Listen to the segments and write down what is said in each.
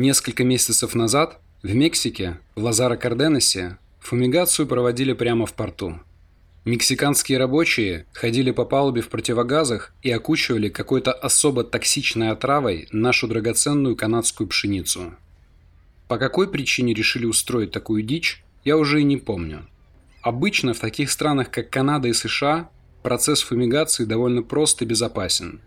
Несколько месяцев назад в Мексике, в Лазаро-Карденосе, фумигацию проводили прямо в порту. Мексиканские рабочие ходили по палубе в противогазах и окучивали какой-то особо токсичной отравой нашу драгоценную канадскую пшеницу. По какой причине решили устроить такую дичь, я уже и не помню. Обычно в таких странах, как Канада и США, процесс фумигации довольно прост и безопасен.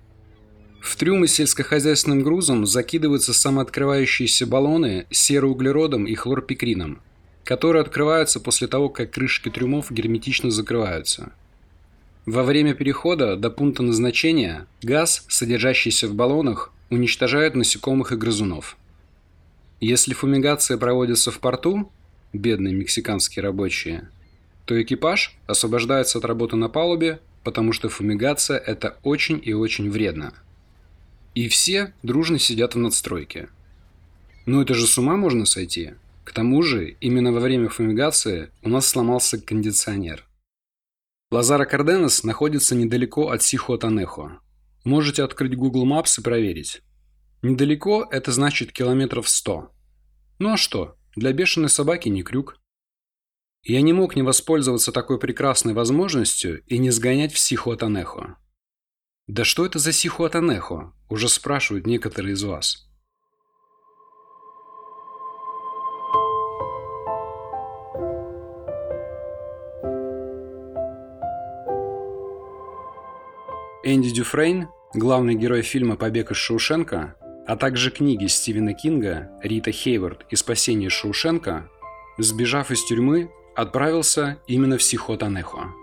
В трюмы сельскохозяйственным грузом закидываются самооткрывающиеся баллоны с сероуглеродом и хлорпикрином, которые открываются после того, как крышки трюмов герметично закрываются. Во время перехода до пункта назначения газ, содержащийся в баллонах, уничтожает насекомых и грызунов. Если фумигация проводится в порту, бедные мексиканские рабочие – то экипаж освобождается от работы на палубе, потому что фумигация – это очень и очень вредно. И все дружно сидят в надстройке. Ну это же с ума можно сойти. К тому же, именно во время фумигации у нас сломался кондиционер. Лазара Карденес находится недалеко от Сихотанехо. Можете открыть Google Maps и проверить. Недалеко – это значит километров 100. Ну а что, для бешеной собаки не крюк. Я не мог не воспользоваться такой прекрасной возможностью и не сгонять в Сихуатанехо. Да что это за Сихуатанехо? Уже спрашивают некоторые из вас. Энди Дюфрейн, главный герой фильма «Побег из Шоушенка», а также книги Стивена Кинга «Рита Хейвард» и «Спасение Шоушенка», сбежав из тюрьмы, отправился именно в Сихотанехо.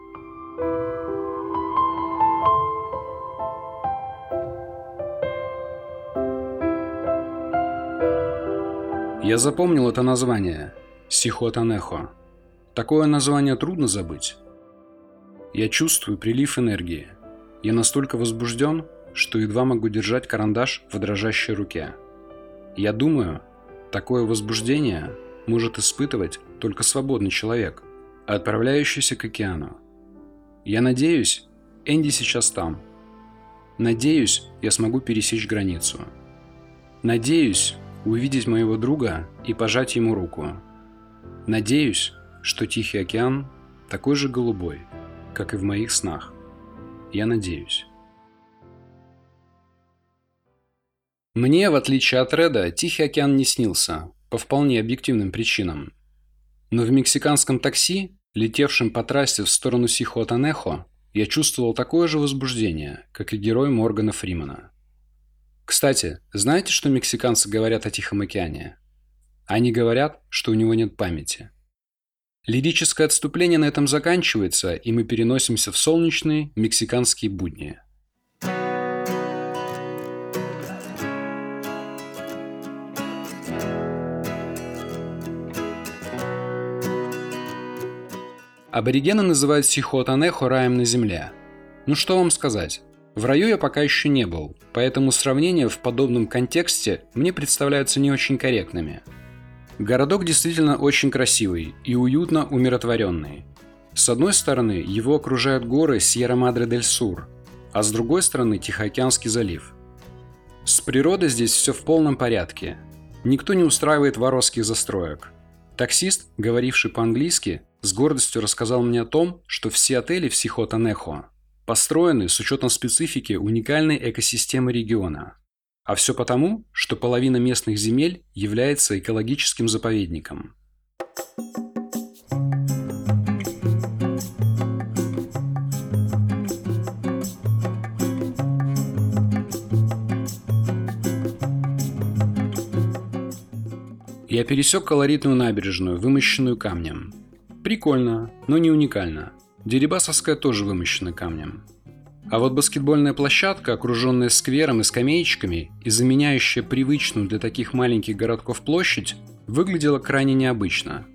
Я запомнил это название – Сихотанехо. Такое название трудно забыть. Я чувствую прилив энергии. Я настолько возбужден, что едва могу держать карандаш в дрожащей руке. Я думаю, такое возбуждение может испытывать только свободный человек, отправляющийся к океану. Я надеюсь, Энди сейчас там. Надеюсь, я смогу пересечь границу. Надеюсь, увидеть моего друга и пожать ему руку. Надеюсь, что Тихий океан такой же голубой, как и в моих снах. Я надеюсь. Мне, в отличие от Реда, Тихий океан не снился, по вполне объективным причинам. Но в мексиканском такси, летевшем по трассе в сторону Сихуатанехо, я чувствовал такое же возбуждение, как и герой Моргана Фримана. Кстати, знаете, что мексиканцы говорят о Тихом океане? Они говорят, что у него нет памяти. Лирическое отступление на этом заканчивается, и мы переносимся в солнечные мексиканские будни – Аборигены называют Сихотанехо раем на земле. Ну что вам сказать? В раю я пока еще не был, поэтому сравнения в подобном контексте мне представляются не очень корректными. Городок действительно очень красивый и уютно умиротворенный. С одной стороны, его окружают горы Сьерра-Мадре-дель-Сур, а с другой стороны Тихоокеанский залив. С природой здесь все в полном порядке. Никто не устраивает воровских застроек. Таксист, говоривший по-английски, с гордостью рассказал мне о том, что все отели в Сихотанехо построены с учетом специфики уникальной экосистемы региона. А все потому, что половина местных земель является экологическим заповедником. Я пересек колоритную набережную, вымощенную камнем. Прикольно, но не уникально. Дерибасовская тоже вымощена камнем. А вот баскетбольная площадка, окруженная сквером и скамеечками и заменяющая привычную для таких маленьких городков площадь, выглядела крайне необычно.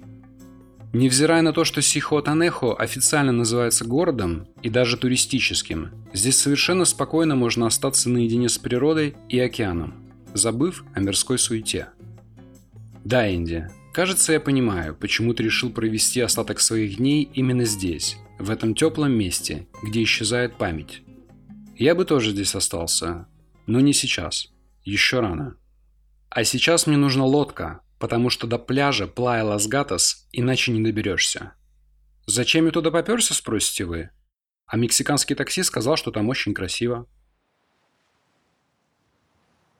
Невзирая на то, что Сихотанехо официально называется городом и даже туристическим, здесь совершенно спокойно можно остаться наедине с природой и океаном, забыв о мирской суете. Да, Инди, Кажется, я понимаю, почему ты решил провести остаток своих дней именно здесь, в этом теплом месте, где исчезает память. Я бы тоже здесь остался, но не сейчас. Еще рано. А сейчас мне нужна лодка, потому что до пляжа Плая Лас-Гатос иначе не доберешься. Зачем я туда поперся, спросите вы? А мексиканский такси сказал, что там очень красиво.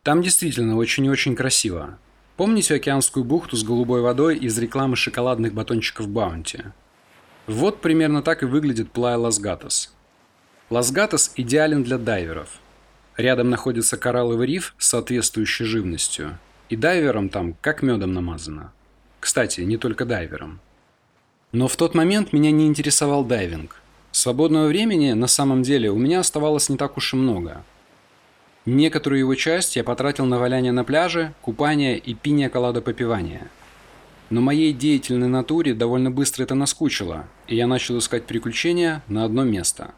Там действительно очень и очень красиво. Помните океанскую бухту с голубой водой из рекламы шоколадных батончиков Баунти? Вот примерно так и выглядит Плая Лас-Гатос. Лас-Гатос идеален для дайверов. Рядом находится коралловый риф с соответствующей живностью. И дайверам там как медом намазано. Кстати, не только дайверам. Но в тот момент меня не интересовал дайвинг. Свободного времени, на самом деле, у меня оставалось не так уж и много. Некоторую его часть я потратил на валяние на пляже, купание и пиния попивания. Но моей деятельной натуре довольно быстро это наскучило, и я начал искать приключения на одно место.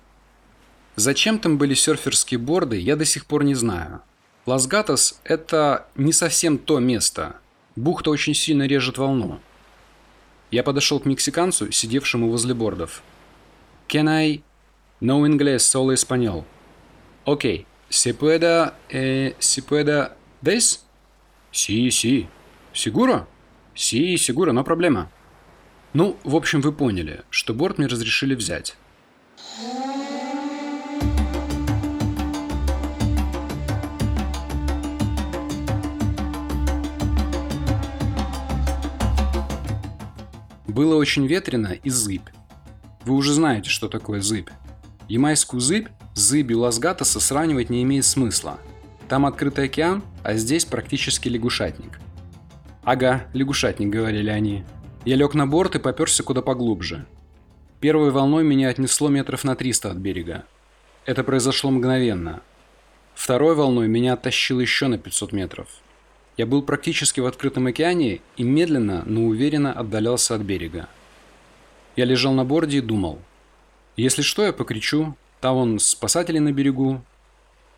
Зачем там были серферские борды, я до сих пор не знаю. Лас-Гатос – это не совсем то место. Бухта очень сильно режет волну. Я подошел к мексиканцу, сидевшему возле бордов. «Can I...» «No inglés, solo español». «Окей, okay. se pueda... Eh, se pueda... ¿This?» «Sí, sí». «Seguro?» «Sí, seguro, no проблема». Ну, в общем, вы поняли, что борт мне разрешили взять. Было очень ветрено и зыбь. Вы уже знаете, что такое зыбь. Ямайскую зыбь с зыбью Ласгатоса сравнивать не имеет смысла. Там открытый океан, а здесь практически лягушатник. «Ага, лягушатник», — говорили они. Я лег на борт и поперся куда поглубже. Первой волной меня отнесло метров на 300 от берега. Это произошло мгновенно. Второй волной меня оттащило еще на 500 метров. Я был практически в открытом океане и медленно, но уверенно отдалялся от берега. Я лежал на борде и думал. Если что, я покричу. Там вон спасатели на берегу.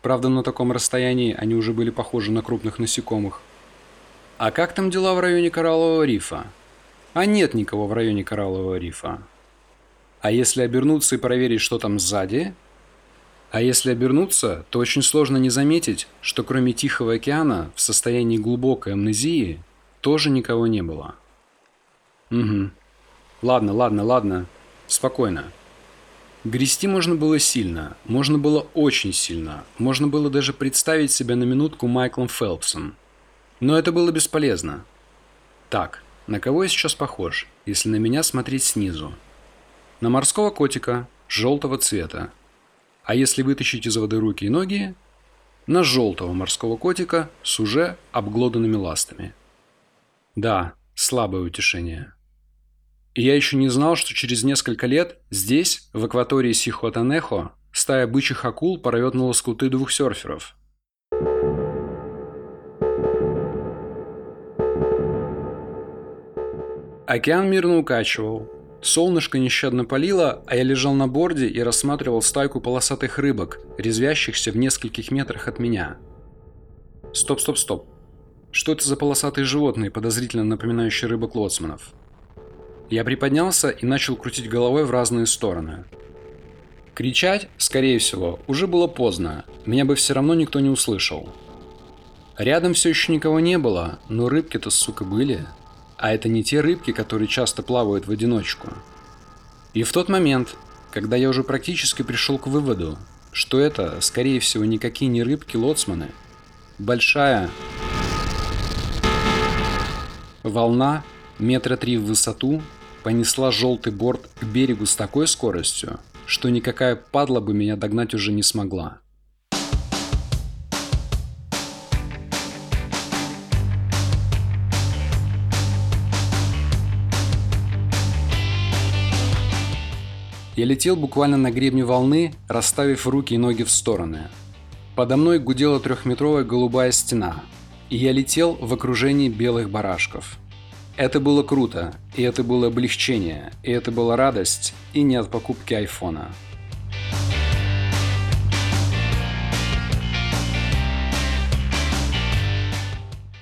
Правда, на таком расстоянии они уже были похожи на крупных насекомых. А как там дела в районе Кораллового рифа? А нет никого в районе Кораллового рифа. А если обернуться и проверить, что там сзади, а если обернуться, то очень сложно не заметить, что кроме Тихого океана в состоянии глубокой амнезии тоже никого не было. Угу. Ладно, ладно, ладно. Спокойно. Грести можно было сильно, можно было очень сильно, можно было даже представить себя на минутку Майклом Фелпсом. Но это было бесполезно. Так, на кого я сейчас похож, если на меня смотреть снизу? На морского котика, желтого цвета, а если вытащить из воды руки и ноги, на желтого морского котика с уже обглоданными ластами. Да, слабое утешение. И я еще не знал, что через несколько лет здесь, в акватории Сихотанехо, стая бычьих акул порвет на лоскуты двух серферов. Океан мирно укачивал, Солнышко нещадно палило, а я лежал на борде и рассматривал стайку полосатых рыбок, резвящихся в нескольких метрах от меня. Стоп, стоп, стоп. Что это за полосатые животные, подозрительно напоминающие рыбок лоцманов? Я приподнялся и начал крутить головой в разные стороны. Кричать, скорее всего, уже было поздно, меня бы все равно никто не услышал. Рядом все еще никого не было, но рыбки-то, сука, были. А это не те рыбки, которые часто плавают в одиночку. И в тот момент, когда я уже практически пришел к выводу, что это, скорее всего, никакие не рыбки-лоцманы, большая волна метра три в высоту понесла желтый борт к берегу с такой скоростью, что никакая падла бы меня догнать уже не смогла. Я летел буквально на гребне волны, расставив руки и ноги в стороны. Подо мной гудела трехметровая голубая стена, и я летел в окружении белых барашков. Это было круто, и это было облегчение, и это была радость, и не от покупки айфона.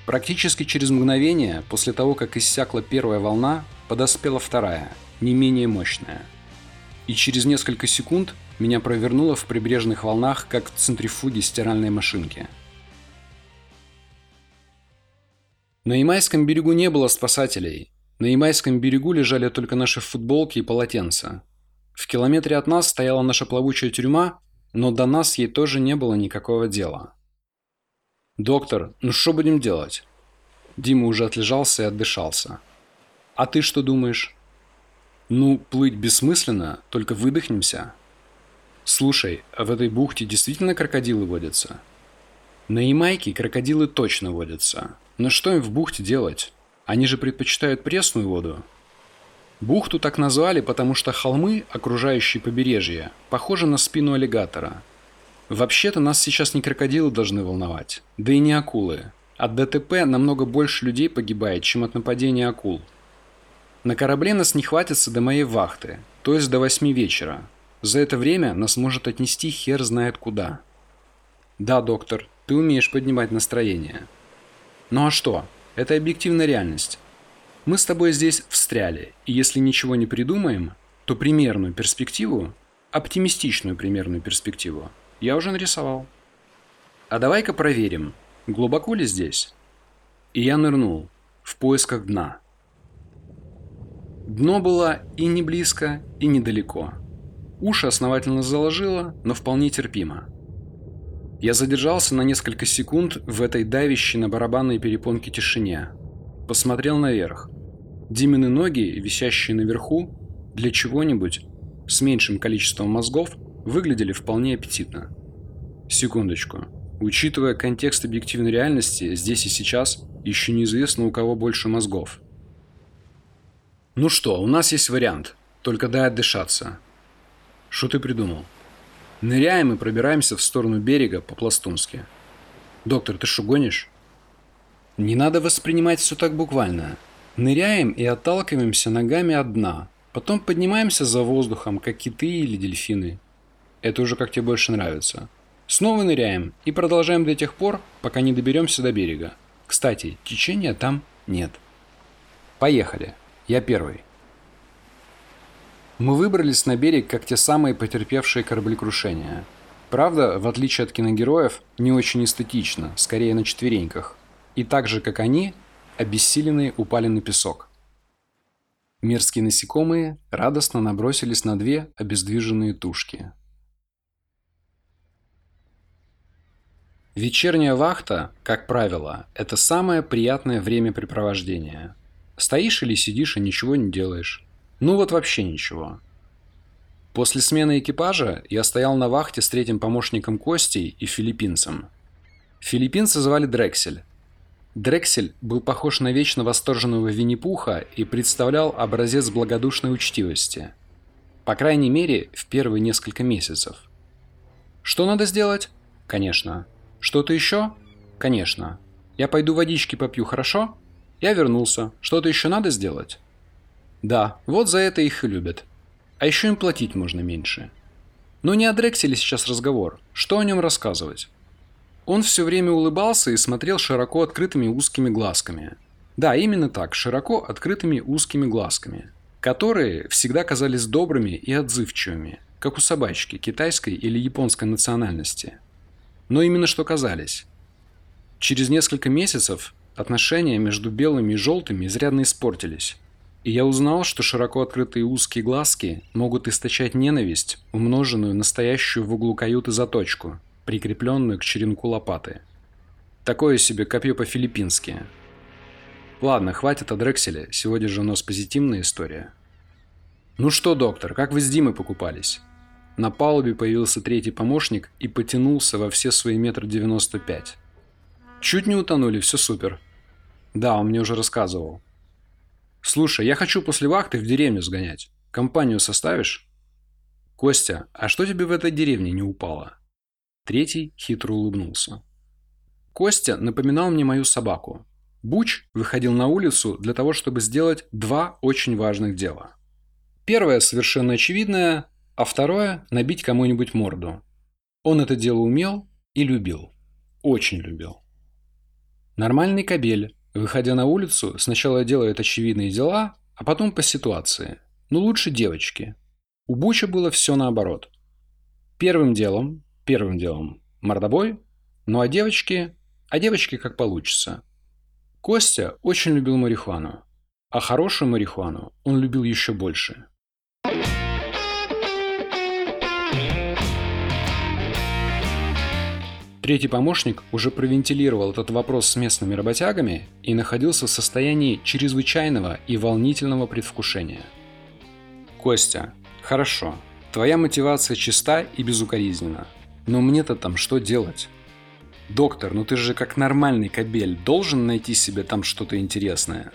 Практически через мгновение, после того, как иссякла первая волна, подоспела вторая, не менее мощная – и через несколько секунд меня провернуло в прибрежных волнах, как в центрифуге стиральной машинки. На Ямайском берегу не было спасателей. На Ямайском берегу лежали только наши футболки и полотенца. В километре от нас стояла наша плавучая тюрьма, но до нас ей тоже не было никакого дела. «Доктор, ну что будем делать?» Дима уже отлежался и отдышался. «А ты что думаешь?» «Ну, плыть бессмысленно, только выдохнемся». «Слушай, а в этой бухте действительно крокодилы водятся?» «На Ямайке крокодилы точно водятся. Но что им в бухте делать? Они же предпочитают пресную воду». Бухту так назвали, потому что холмы, окружающие побережье, похожи на спину аллигатора. Вообще-то нас сейчас не крокодилы должны волновать, да и не акулы. От ДТП намного больше людей погибает, чем от нападения акул. На корабле нас не хватится до моей вахты, то есть до 8 вечера. За это время нас может отнести хер знает куда. Да, доктор, ты умеешь поднимать настроение. Ну а что? Это объективная реальность. Мы с тобой здесь встряли, и если ничего не придумаем, то примерную перспективу, оптимистичную примерную перспективу, я уже нарисовал. А давай-ка проверим, глубоко ли здесь? И я нырнул в поисках дна. Дно было и не близко, и недалеко. Уши основательно заложило, но вполне терпимо. Я задержался на несколько секунд в этой давящей на барабанной перепонке тишине. Посмотрел наверх. Димины ноги, висящие наверху, для чего-нибудь с меньшим количеством мозгов, выглядели вполне аппетитно. Секундочку. Учитывая контекст объективной реальности, здесь и сейчас еще неизвестно, у кого больше мозгов. Ну что, у нас есть вариант. Только дай отдышаться. Что ты придумал? Ныряем и пробираемся в сторону берега по-пластунски. Доктор, ты что, гонишь? Не надо воспринимать все так буквально. Ныряем и отталкиваемся ногами от дна. Потом поднимаемся за воздухом, как киты или дельфины. Это уже как тебе больше нравится. Снова ныряем и продолжаем до тех пор, пока не доберемся до берега. Кстати, течения там нет. Поехали. Я первый. Мы выбрались на берег, как те самые потерпевшие кораблекрушения. Правда, в отличие от киногероев, не очень эстетично, скорее на четвереньках. И так же, как они, обессиленные упали на песок. Мерзкие насекомые радостно набросились на две обездвиженные тушки. Вечерняя вахта, как правило, это самое приятное времяпрепровождение. Стоишь или сидишь и ничего не делаешь. Ну вот вообще ничего. После смены экипажа я стоял на вахте с третьим помощником Костей и филиппинцем. Филиппинца звали Дрексель. Дрексель был похож на вечно восторженного Винни-Пуха и представлял образец благодушной учтивости. По крайней мере, в первые несколько месяцев. Что надо сделать? Конечно. Что-то еще? Конечно. Я пойду водички попью, хорошо? Я вернулся. Что-то еще надо сделать? Да, вот за это их и любят. А еще им платить можно меньше. Но не о Дрекселе сейчас разговор. Что о нем рассказывать? Он все время улыбался и смотрел широко открытыми узкими глазками. Да, именно так, широко открытыми узкими глазками, которые всегда казались добрыми и отзывчивыми, как у собачки китайской или японской национальности. Но именно что казались. Через несколько месяцев отношения между белыми и желтыми изрядно испортились. И я узнал, что широко открытые узкие глазки могут источать ненависть, умноженную настоящую в углу каюты заточку – прикрепленную к черенку лопаты. Такое себе копье по-филиппински. Ладно, хватит о Дрекселе, сегодня же у нас позитивная история. Ну что, доктор, как вы с Димой покупались? На палубе появился третий помощник и потянулся во все свои метр девяносто пять. Чуть не утонули, все супер. Да, он мне уже рассказывал. Слушай, я хочу после вахты в деревню сгонять. Компанию составишь? Костя, а что тебе в этой деревне не упало? Третий хитро улыбнулся. Костя напоминал мне мою собаку. Буч выходил на улицу для того, чтобы сделать два очень важных дела. Первое совершенно очевидное, а второе – набить кому-нибудь морду. Он это дело умел и любил. Очень любил. Нормальный кабель, выходя на улицу, сначала делает очевидные дела, а потом по ситуации. Но лучше девочки. У Буча было все наоборот. Первым делом Первым делом мордобой, ну а девочки... А девочки как получится. Костя очень любил марихуану, а хорошую марихуану он любил еще больше. Третий помощник уже провентилировал этот вопрос с местными работягами и находился в состоянии чрезвычайного и волнительного предвкушения. «Костя, хорошо, твоя мотивация чиста и безукоризненна, но мне-то там что делать?» «Доктор, ну ты же как нормальный кабель должен найти себе там что-то интересное».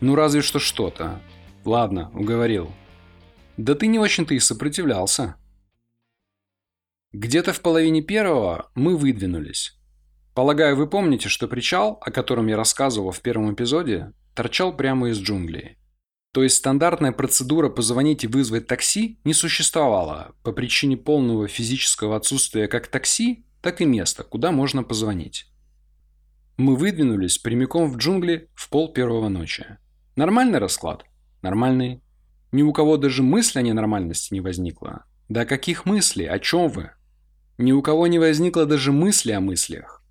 «Ну разве что что-то. Ладно, уговорил». «Да ты не очень-то и сопротивлялся», где-то в половине первого мы выдвинулись. Полагаю, вы помните, что причал, о котором я рассказывал в первом эпизоде, торчал прямо из джунглей. То есть стандартная процедура позвонить и вызвать такси не существовала по причине полного физического отсутствия как такси, так и места, куда можно позвонить. Мы выдвинулись прямиком в джунгли в пол первого ночи. Нормальный расклад? Нормальный. Ни у кого даже мысли о ненормальности не возникло. Да каких мыслей? О чем вы? Ни у кого не возникло даже мысли о мыслях.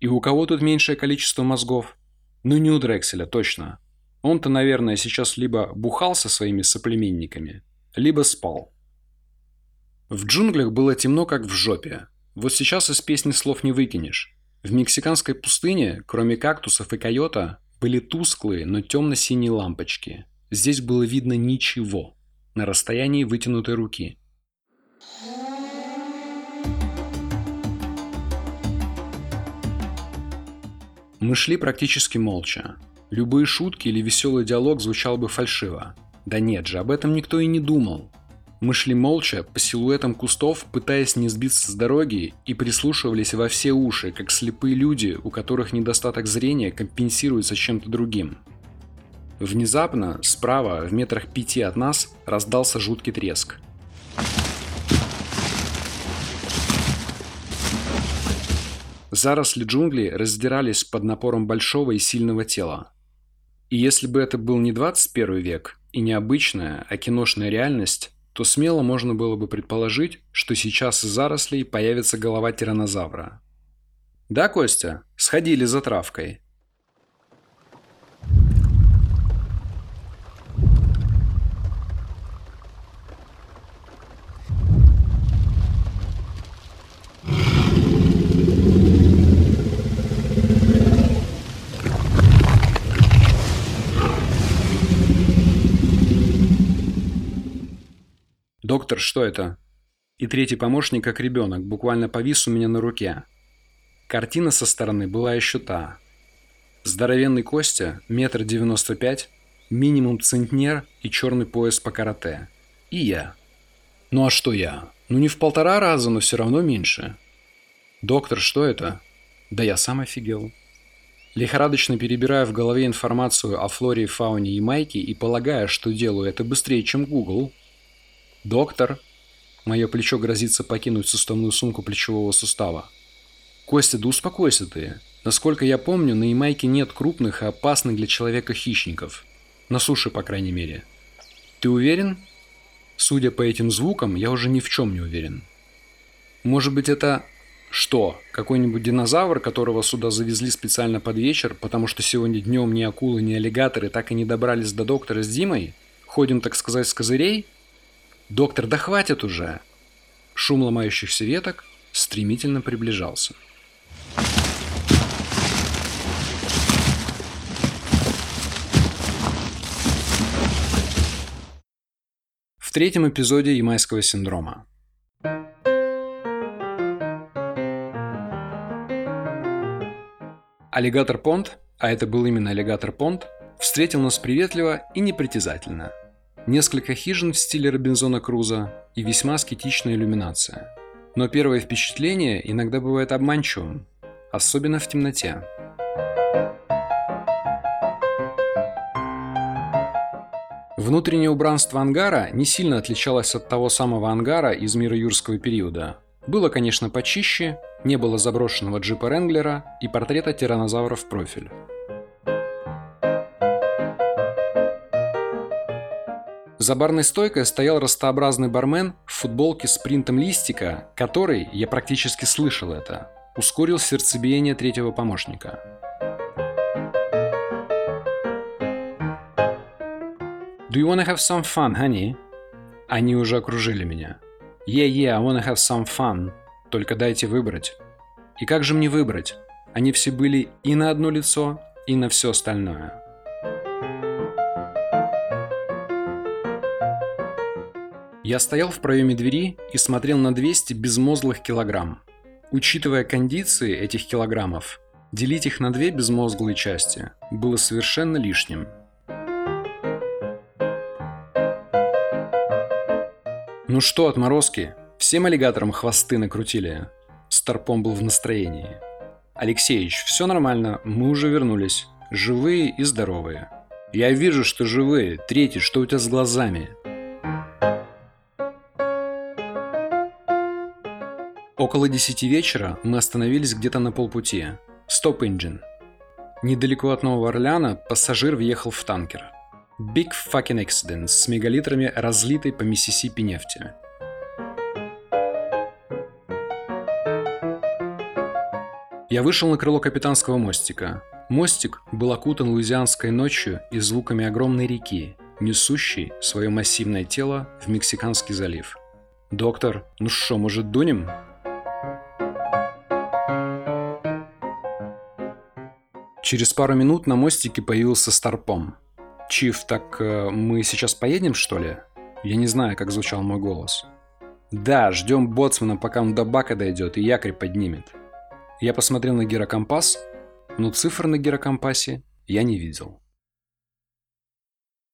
И у кого тут меньшее количество мозгов? Ну не у Дрекселя, точно. Он-то, наверное, сейчас либо бухал со своими соплеменниками, либо спал. В джунглях было темно, как в жопе. Вот сейчас из песни слов не выкинешь. В мексиканской пустыне, кроме кактусов и койота, были тусклые, но темно-синие лампочки. Здесь было видно ничего. На расстоянии вытянутой руки. Мы шли практически молча. Любые шутки или веселый диалог звучал бы фальшиво. Да нет же, об этом никто и не думал. Мы шли молча, по силуэтам кустов, пытаясь не сбиться с дороги, и прислушивались во все уши, как слепые люди, у которых недостаток зрения компенсируется чем-то другим. Внезапно, справа, в метрах пяти от нас, раздался жуткий треск – Заросли джунглей раздирались под напором большого и сильного тела. И если бы это был не 21 век и не обычная, а киношная реальность, то смело можно было бы предположить, что сейчас из зарослей появится голова тиранозавра. «Да, Костя, сходили за травкой», «Доктор, что это?» И третий помощник, как ребенок, буквально повис у меня на руке. Картина со стороны была еще та. Здоровенный Костя, метр девяносто пять, минимум центнер и черный пояс по карате. И я. Ну а что я? Ну не в полтора раза, но все равно меньше. Доктор, что это? Да я сам офигел. Лихорадочно перебирая в голове информацию о флоре и фауне Ямайки и полагая, что делаю это быстрее, чем Google, «Доктор!» Мое плечо грозится покинуть суставную сумку плечевого сустава. «Костя, да успокойся ты. Насколько я помню, на Ямайке нет крупных и опасных для человека хищников. На суше, по крайней мере. Ты уверен?» Судя по этим звукам, я уже ни в чем не уверен. Может быть это... Что? Какой-нибудь динозавр, которого сюда завезли специально под вечер, потому что сегодня днем ни акулы, ни аллигаторы так и не добрались до доктора с Димой? Ходим, так сказать, с козырей? «Доктор, да хватит уже!» Шум ломающихся веток стремительно приближался. В третьем эпизоде Ямайского синдрома. Аллигатор Понт, а это был именно аллигатор Понт, встретил нас приветливо и непритязательно – Несколько хижин в стиле Робинзона Круза и весьма аскетичная иллюминация. Но первое впечатление иногда бывает обманчивым, особенно в темноте. Внутреннее убранство ангара не сильно отличалось от того самого ангара из мира юрского периода. Было, конечно, почище, не было заброшенного джипа Ренглера и портрета тиранозавра в профиль. За барной стойкой стоял ростообразный бармен в футболке с принтом листика, который, я практически слышал это, ускорил сердцебиение третьего помощника. «Do you wanna have some fun, honey?» Они уже окружили меня. «Yeah, yeah, I wanna have some fun. Только дайте выбрать». И как же мне выбрать? Они все были и на одно лицо, и на все остальное. Я стоял в проеме двери и смотрел на 200 безмозглых килограмм. Учитывая кондиции этих килограммов, делить их на две безмозглые части было совершенно лишним. Ну что, отморозки, всем аллигаторам хвосты накрутили. Старпом был в настроении. Алексеич, все нормально, мы уже вернулись. Живые и здоровые. Я вижу, что живые. Третий, что у тебя с глазами? Около десяти вечера мы остановились где-то на полпути. Стоп Engine. Недалеко от Нового Орлеана пассажир въехал в танкер. Big fucking accident с мегалитрами разлитой по Миссисипи нефти. Я вышел на крыло капитанского мостика. Мостик был окутан луизианской ночью и звуками огромной реки, несущей свое массивное тело в Мексиканский залив. «Доктор, ну что, может, дунем?» Через пару минут на мостике появился Старпом. «Чиф, так э, мы сейчас поедем, что ли?» Я не знаю, как звучал мой голос. «Да, ждем боцмана, пока он до бака дойдет и якорь поднимет». Я посмотрел на гирокомпас, но цифр на гирокомпасе я не видел.